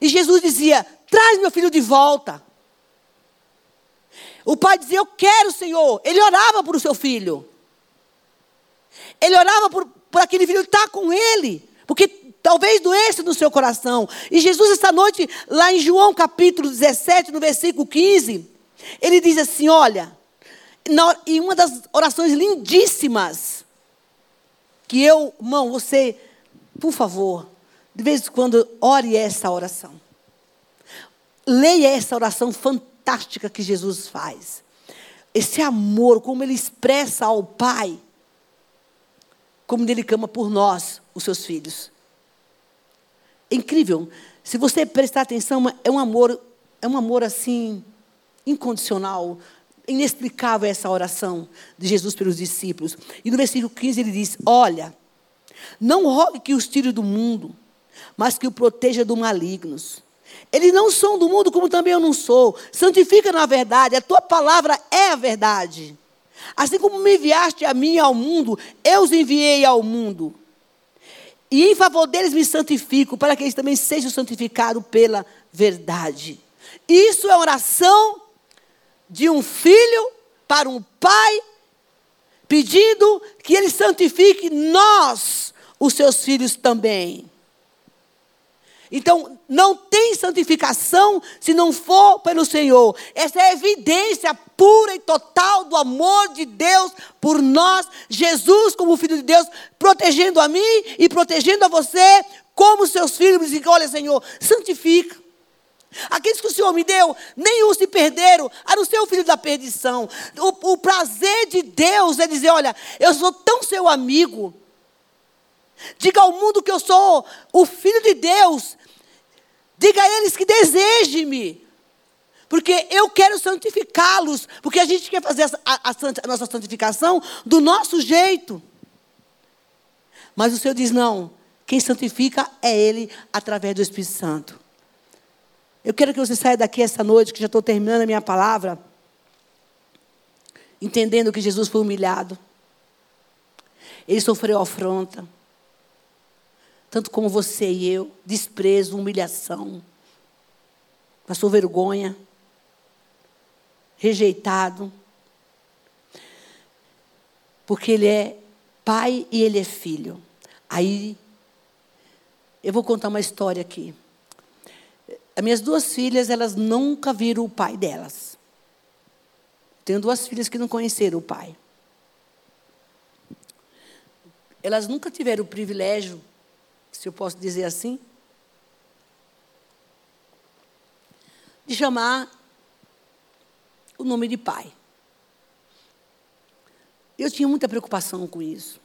e Jesus dizia: Traz meu filho de volta. O pai dizia: Eu quero, Senhor. Ele orava por o seu filho. Ele orava por, por aquele filho estar com ele. Porque talvez doesse no seu coração. E Jesus, esta noite, lá em João capítulo 17, no versículo 15, ele diz assim: Olha, na, em uma das orações lindíssimas, que eu, irmão, você, por favor, de vez em quando, ore essa oração. Leia essa oração fantástica que Jesus faz. Esse amor, como ele expressa ao Pai, como ele clama por nós, os seus filhos. É incrível. Se você prestar atenção, é um amor, é um amor assim incondicional, inexplicável essa oração de Jesus pelos discípulos. E no versículo 15 ele diz: "Olha, não rogue que os tire do mundo, mas que o proteja do malignos. Eles não são do mundo como também eu não sou. Santifica na verdade, a tua palavra é a verdade. Assim como me enviaste a mim ao mundo, eu os enviei ao mundo. E em favor deles me santifico, para que eles também sejam santificados pela verdade. Isso é oração de um filho para um pai, pedindo que ele santifique nós, os seus filhos também. Então, não tem santificação se não for pelo Senhor. Essa é a evidência pura e total do amor de Deus por nós. Jesus, como Filho de Deus, protegendo a mim e protegendo a você, como seus filhos. Dizem: Olha, Senhor, santifica. Aqueles que o Senhor me deu, nenhum se perderam, a não ser o filho da perdição. O, o prazer de Deus é dizer: Olha, eu sou tão seu amigo. Diga ao mundo que eu sou o filho de Deus. Diga a eles que desejem-me. Porque eu quero santificá-los. Porque a gente quer fazer a, a, a, nossa santificação do nosso jeito. Mas o Senhor diz: não. Quem santifica é Ele através do Espírito Santo. Eu quero que você saia daqui essa noite, que já estou terminando a minha palavra, entendendo que Jesus foi humilhado. Ele sofreu afronta tanto como você e eu, desprezo, humilhação, passou vergonha, rejeitado, porque ele é pai e ele é filho. Aí, eu vou contar uma história aqui. As minhas duas filhas, elas nunca viram o pai delas. Tenho duas filhas que não conheceram o pai. Elas nunca tiveram o privilégio se eu posso dizer assim, de chamar o nome de pai. Eu tinha muita preocupação com isso,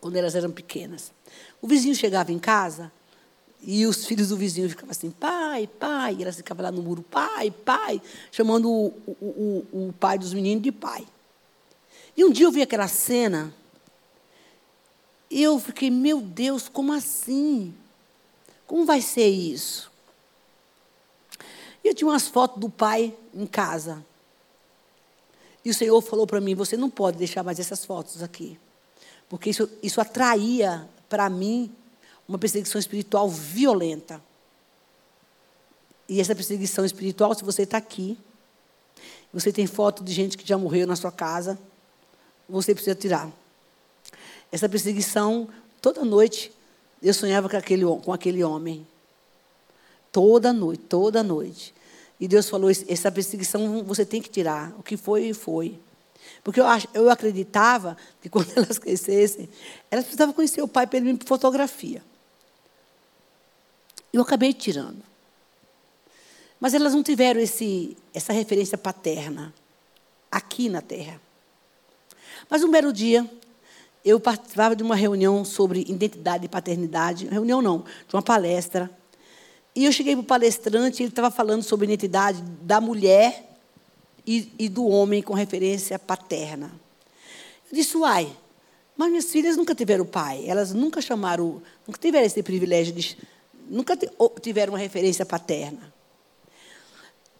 quando elas eram pequenas. O vizinho chegava em casa, E os filhos do vizinho ficavam assim, pai, pai. E elas ficavam lá no muro, pai, pai, chamando o, o, o, o pai dos meninos de pai. E um dia eu vi aquela cena, eu fiquei, meu Deus, como assim? Como vai ser isso? E eu tinha umas fotos do pai em casa. E o Senhor falou para mim: você não pode deixar mais essas fotos aqui. Porque isso, isso atraía para mim uma perseguição espiritual violenta. E essa perseguição espiritual, se você está aqui, você tem foto de gente que já morreu na sua casa, você precisa tirar. Essa perseguição, toda noite, eu sonhava com aquele, com aquele homem. Toda noite, toda noite. E Deus falou: essa perseguição você tem que tirar. O que foi, foi. Porque eu, eu acreditava que [laughs] quando elas crescessem, elas precisavam conhecer o pai pelo por fotografia. Eu acabei tirando. Mas elas não tiveram esse, essa referência paterna aqui na Terra. Mas um belo dia, eu participava de uma reunião sobre identidade e paternidade. Reunião não, de uma palestra. E eu cheguei para o palestrante, ele estava falando sobre identidade da mulher e, e, do homem com referência paterna. Eu disse, uai, mas minhas filhas nunca tiveram pai, elas nunca chamaram, nunca tiveram esse privilégio de nunca tiveram uma referência paterna.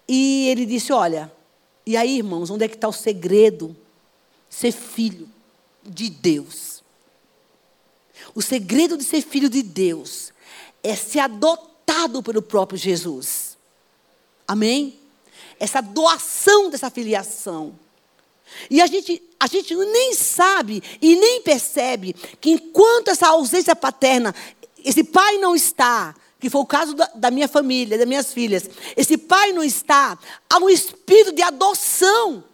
E ele disse: Olha, e aí, irmãos, onde é que está o segredo? Ser filho de Deus. O segredo de ser filho de Deus é ser adotado pelo próprio Jesus. Amém? Essa doação dessa filiação. E a gente, a gente nem sabe e nem percebe que enquanto essa ausência paterna esse pai não está, que foi o caso da, da, minha família, das minhas filhas, esse pai não está, há um espírito de adoção.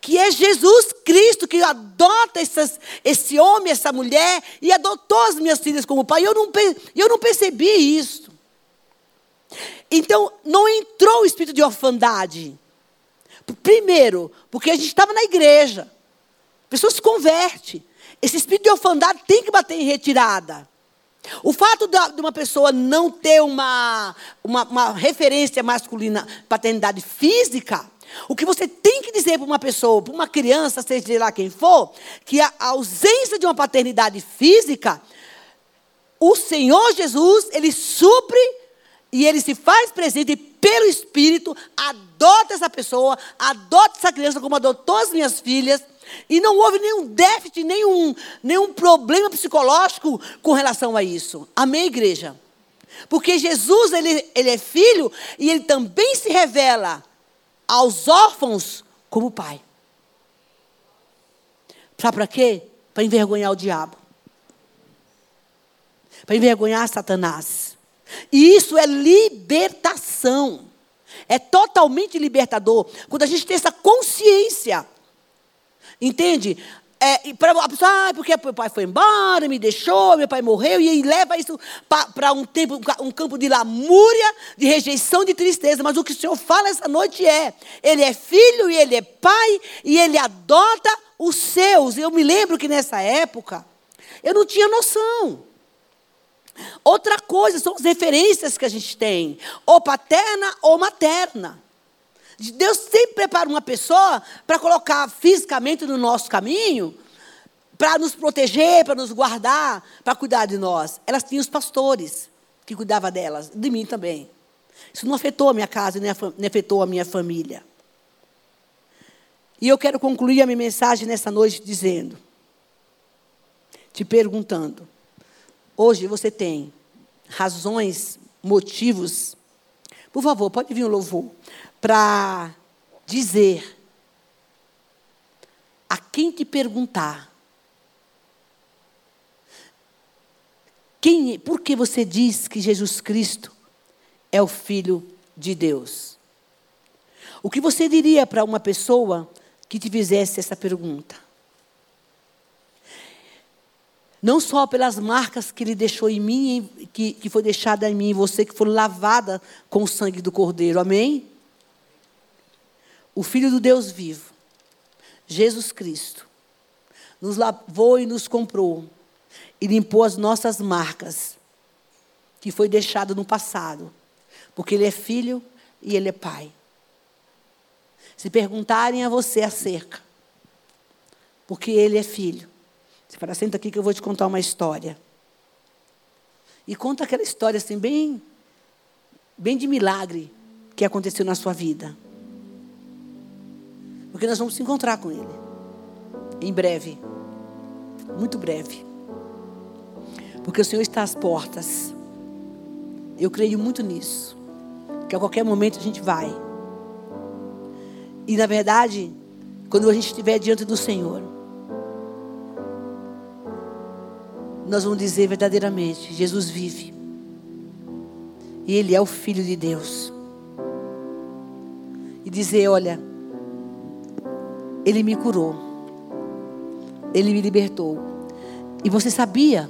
Que é Jesus Cristo que adota essas, esse homem, essa mulher, e adotou as minhas filhas como pai. Eu não, eu não percebi isso. Então, não entrou o espírito de orfandade. Primeiro, porque a gente estava na igreja. A pessoa se converte. Esse espírito de orfandade tem que bater em retirada. O fato de uma pessoa não ter uma, uma, uma, referência masculina, paternidade física, o que você tem que dizer para uma pessoa, para uma criança, seja lá quem for, que a ausência de uma paternidade física, o Senhor Jesus, ele supre e ele se faz presente pelo Espírito, adota essa pessoa, adota essa criança como adotou as minhas filhas, e não houve nenhum déficit, nenhum, nenhum problema psicológico com relação a isso. Amém, igreja? Porque Jesus, ele, ele é filho e ele também se revela aos órfãos como pai. Sabe para quê? Para envergonhar o diabo. Para envergonhar Satanás. E isso é libertação. É totalmente libertador. Quando a gente tem essa consciência Entende? É, para a pessoa, ah, porque meu pai foi embora, me deixou, meu pai morreu, e aí leva isso para um tempo, um campo de lamúria, de rejeição, de tristeza. Mas o que o Senhor fala essa noite é: Ele é filho e Ele é pai, e Ele adota os seus. Eu me lembro que nessa época, eu não tinha noção. Outra coisa são as referências que a gente tem, ou paterna ou materna. Deus sempre prepara uma pessoa para colocar fisicamente no nosso caminho, para nos proteger, para nos guardar, para cuidar de nós. Elas tinham os pastores que cuidavam delas, de mim também. Isso não afetou a minha casa, nem afetou a minha família. E eu quero concluir a minha mensagem nessa noite dizendo, te perguntando, hoje você tem razões, motivos, por favor, pode vir o louvor, para dizer a quem te perguntar quem, por que você diz que Jesus Cristo é o Filho de Deus? O que você diria para uma pessoa que te fizesse essa pergunta? Não só pelas marcas que ele deixou em mim, que, que foi deixada em mim, você que foi lavada com o sangue do Cordeiro, amém? O Filho do Deus vivo, Jesus Cristo, nos lavou e nos comprou e limpou as nossas marcas que foi deixado no passado, porque ele é filho e ele é pai. Se perguntarem a você acerca, porque ele é filho, você fala, senta aqui que eu vou te contar uma história. E conta aquela história assim, bem, bem de milagre que aconteceu na sua vida. Porque nós vamos se encontrar com ele. Em breve. Muito breve. Porque o Senhor está às portas. Eu creio muito nisso. Que a qualquer momento a gente vai. E na verdade, quando a gente estiver diante do Senhor, nós vamos dizer verdadeiramente: Jesus vive. E Ele é o Filho de Deus. E dizer: olha, Ele me curou. Ele me libertou. E você sabia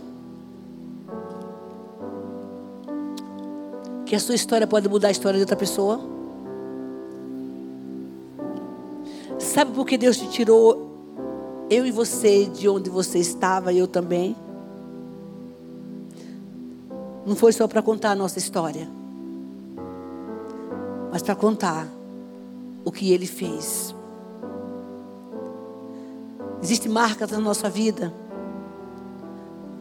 que a sua história pode mudar a história de outra pessoa? Sabe por que Deus te tirou eu e você de onde você estava e eu também? Não foi só para contar a nossa história, mas para contar o que Ele fez. Existem marcas na nossa vida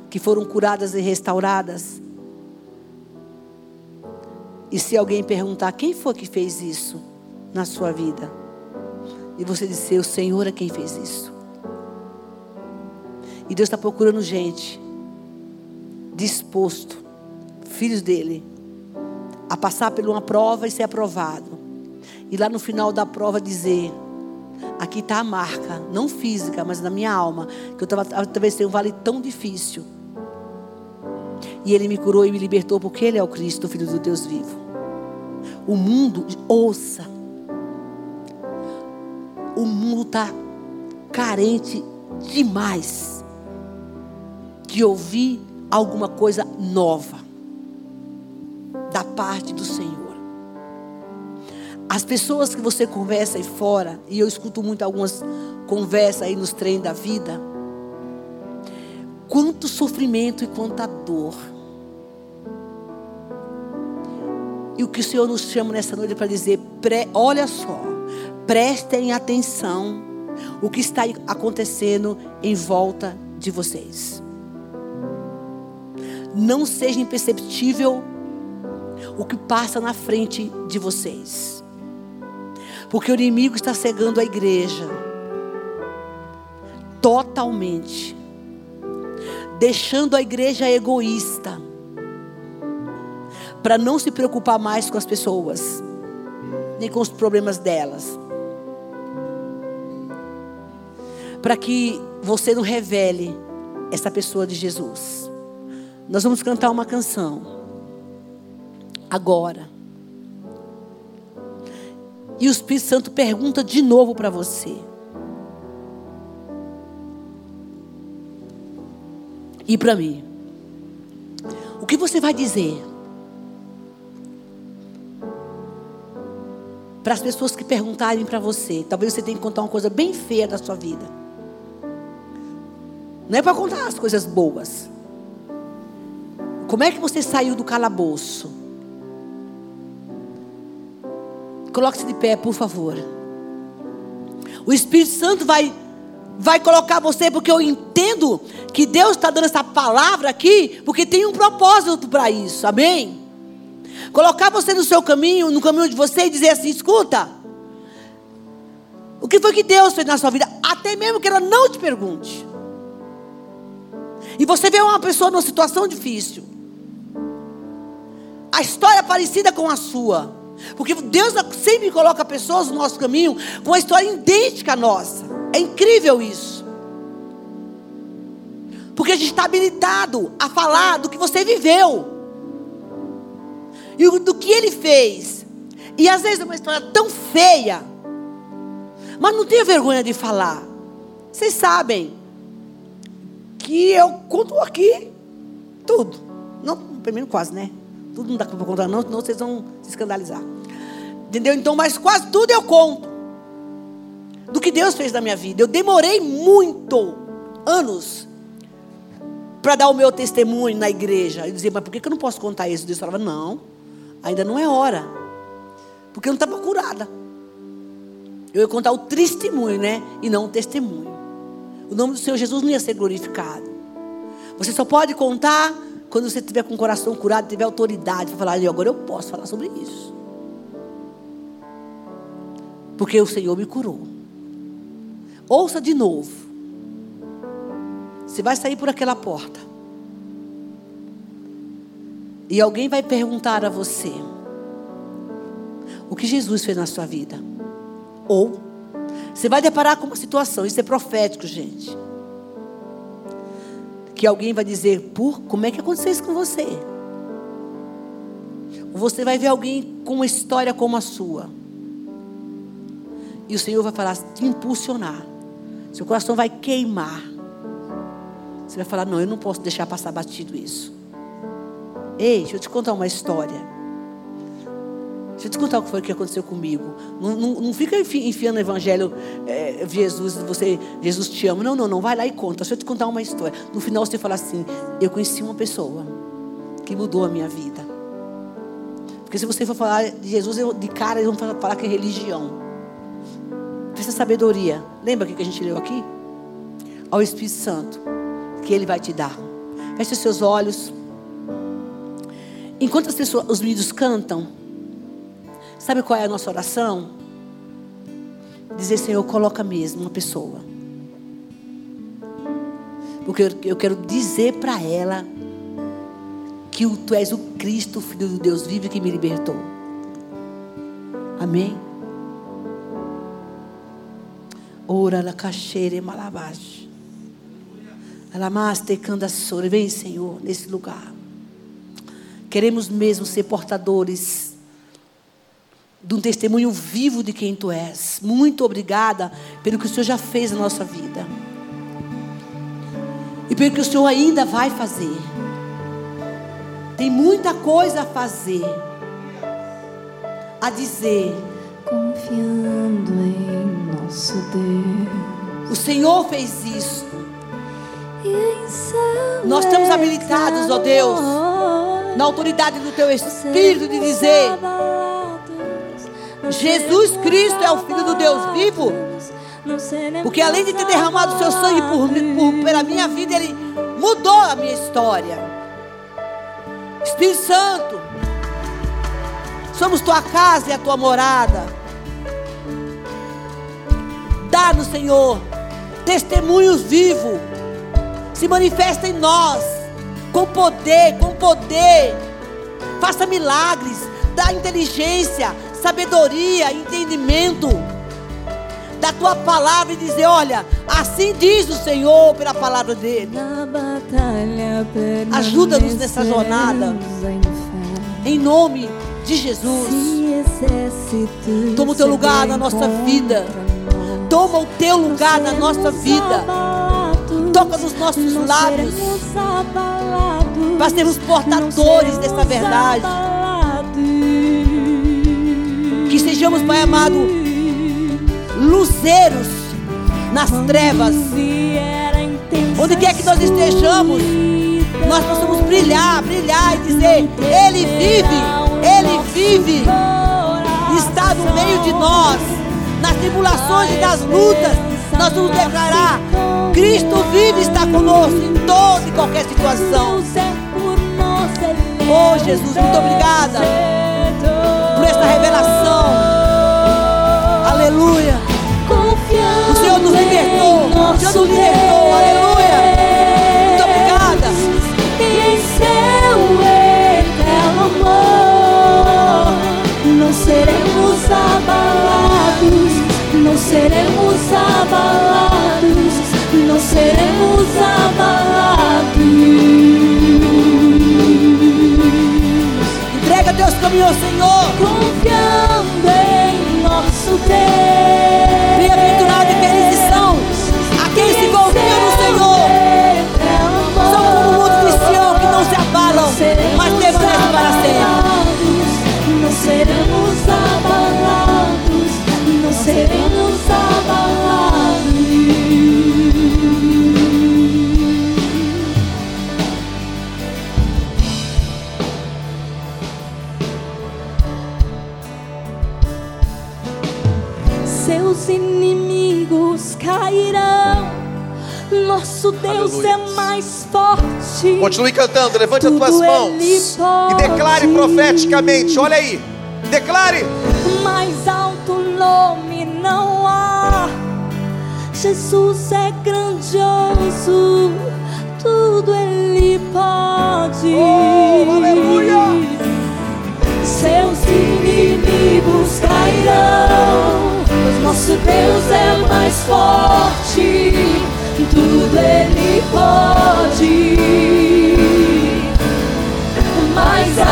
que foram curadas e restauradas e se alguém perguntar quem foi que fez isso na sua vida, e você disser, o Senhor é quem fez isso. E Deus está procurando gente disposto, filhos dele, a passar por uma prova e ser aprovado. E lá no final da prova dizer: aqui está a marca, não física, mas na minha alma, que eu atravessando um vale tão difícil. E Ele me curou e me libertou, porque Ele é o Cristo, o Filho do Deus vivo. O mundo, ouça. O mundo está carente demais de ouvir alguma coisa nova da parte do Senhor. As pessoas que você conversa aí fora, e eu escuto muito algumas conversas aí nos treinos da vida, quanto sofrimento e quanta dor. E o que o Senhor nos chama nessa noite para dizer, olha só, prestem atenção o que está acontecendo em volta de vocês. Não seja imperceptível o que passa na frente de vocês. Porque o inimigo está cegando a igreja. Totalmente. Deixando a igreja egoísta, para não se preocupar mais com as pessoas, nem com os problemas delas, para que você não revele essa pessoa de Jesus. Nós vamos cantar uma canção. Agora. E o Espírito Santo pergunta de novo para você. e para mim. O que você vai dizer para as pessoas que perguntarem para você? Talvez você tenha que contar uma coisa bem feia da sua vida. Não é para contar as coisas boas. Como é que você saiu do calabouço? Coloque-se de pé, por favor. O Espírito Santo vai vai colocar você, porque eu entendo que Deus está dando essa palavra aqui, porque tem um propósito para isso, amém? Colocar você no seu caminho, no caminho de você e dizer assim: escuta, o que foi que Deus fez na sua vida? Até mesmo que ela não te pergunte. E você vê uma pessoa numa situação difícil, a história é parecida com a sua, porque Deus sempre coloca pessoas no nosso caminho com uma história idêntica à nossa. É incrível isso. Porque a gente está habilitado a falar do que você viveu. E do que ele fez. E às vezes é uma história tão feia. Mas não tenha vergonha de falar. Vocês sabem que eu conto aqui tudo. Não, primeiro quase, né? Tudo não dá para contar, não, senão vocês vão se escandalizar. Entendeu? Então, mas quase tudo eu conto do que Deus fez na minha vida. Eu demorei muito, anos, para dar o meu testemunho na igreja. Eu dizia, mas por que eu não posso contar isso? Deus falava, não, ainda não é hora. Porque eu não estava curada. Eu ia contar o testemunho, né? E não o testemunho. O nome do Senhor Jesus não ia ser glorificado. Você só pode contar quando você tiver com o coração curado, tiver autoridade para falar, agora eu posso falar sobre isso. Porque o Senhor me curou. Ouça de novo. Você vai sair por aquela porta. E alguém vai perguntar a você o que Jesus fez na sua vida. Ou você vai deparar com uma situação, isso é profético, gente. Que alguém vai dizer, por como é que aconteceu isso com você? Você vai ver alguém com uma história como a sua. E o Senhor vai falar, te impulsionar. Seu coração vai queimar. Você vai falar, não, eu não posso deixar passar batido isso. Ei, deixa eu te contar uma história. Deixa eu te contar o que foi que aconteceu comigo. Não, não, não fica enfiando o evangelho, é, Jesus, você, Jesus te ama. Não, não, não. Vai lá e conta. Deixa eu te contar uma história. No final você fala assim: Eu conheci uma pessoa que mudou a minha vida. Porque se você for falar de Jesus, de cara eles vão falar que é religião. Precisa sabedoria. Lembra o que a gente leu aqui? Ao Espírito Santo, que Ele vai te dar. Feche seus olhos. Enquanto as pessoas, os meninos cantam, Sabe qual é a nossa oração? Dizer, Senhor, coloca mesmo uma pessoa. Porque eu quero dizer para ela que tu és o Cristo, Filho de Deus vivo que me libertou. Amém? Ora la cacheire malabash. Alamaste candassore. Vem, Senhor, nesse lugar. Queremos mesmo ser portadores de um testemunho vivo de quem tu és. Muito obrigada pelo que o Senhor já fez na nossa vida. E pelo que o Senhor ainda vai fazer. Tem muita coisa a fazer. A dizer. Confiando em nosso Deus. O Senhor fez isso. Nós estamos habilitados, ó Deus, na autoridade do Teu Espírito, de dizer Jesus Cristo é o Filho do Deus vivo. Porque além de ter derramado seu sangue por, por, pela minha vida, Ele mudou a minha história. Espírito Santo, somos tua casa e a tua morada. Dá-nos, Senhor, testemunhos vivos. Se manifesta em nós, com poder, com poder. Faça milagres, dá inteligência, sabedoria, entendimento da tua palavra e dizer: olha, assim diz o Senhor pela palavra dele. Ajuda-nos nessa jornada. Em nome de Jesus. Toma o teu lugar na nossa vida. Toma o teu lugar na nossa vida. Toca nos nossos lábios. Para sermos portadores dessa verdade sejamos, Pai amado, luzeiros nas trevas. Onde quer que nós estejamos, nós possamos brilhar, brilhar e dizer: Ele vive, Ele vive, está no meio de nós, nas tribulações e nas lutas. Nós vamos declarar: Cristo vive, está conosco em toda e qualquer situação. Oh Jesus, muito obrigada por esta revelação. Aleluia. O Senhor nos libertou. O Senhor nos libertou. Aleluia. Muito obrigada. Em seu eterno amor, não seremos abalados. Não seremos abalados. Não seremos Ao Senhor. Confiando Continue cantando, levante as tuas Ele mãos e declare profeticamente. Olha aí, declare. Mais alto nome não há. Jesus é grandioso, tudo Ele pode. Oh, aleluia! Seus inimigos cairão, nosso Deus é mais forte, tudo Ele pode. Mais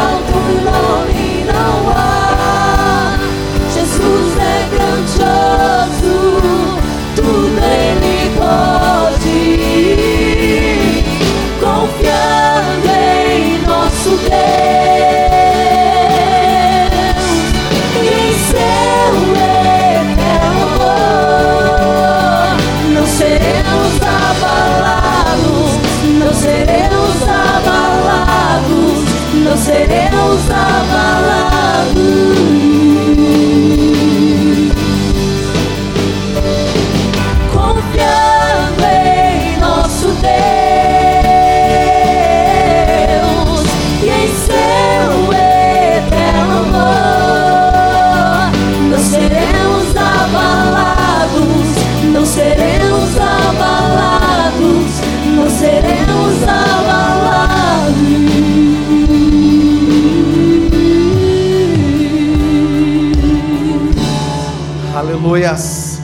Aleluias.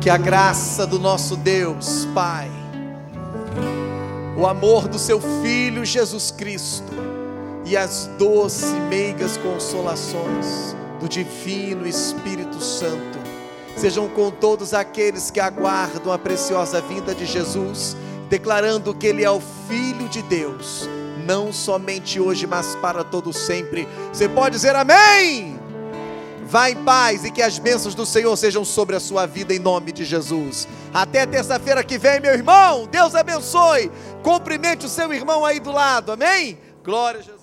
Que a graça do nosso Deus, Pai, o amor do seu Filho Jesus Cristo e as doces e meigas consolações do Divino Espírito Santo sejam com todos aqueles que aguardam a preciosa vinda de Jesus, declarando que Ele é o Filho de Deus, não somente hoje, mas para todo sempre. Você pode dizer amém? Vá em paz e que as bênçãos do Senhor sejam sobre a sua vida em nome de Jesus. Até terça-feira que vem, meu irmão. Deus abençoe. Cumprimente o seu irmão aí do lado. Amém? Glória a Jesus.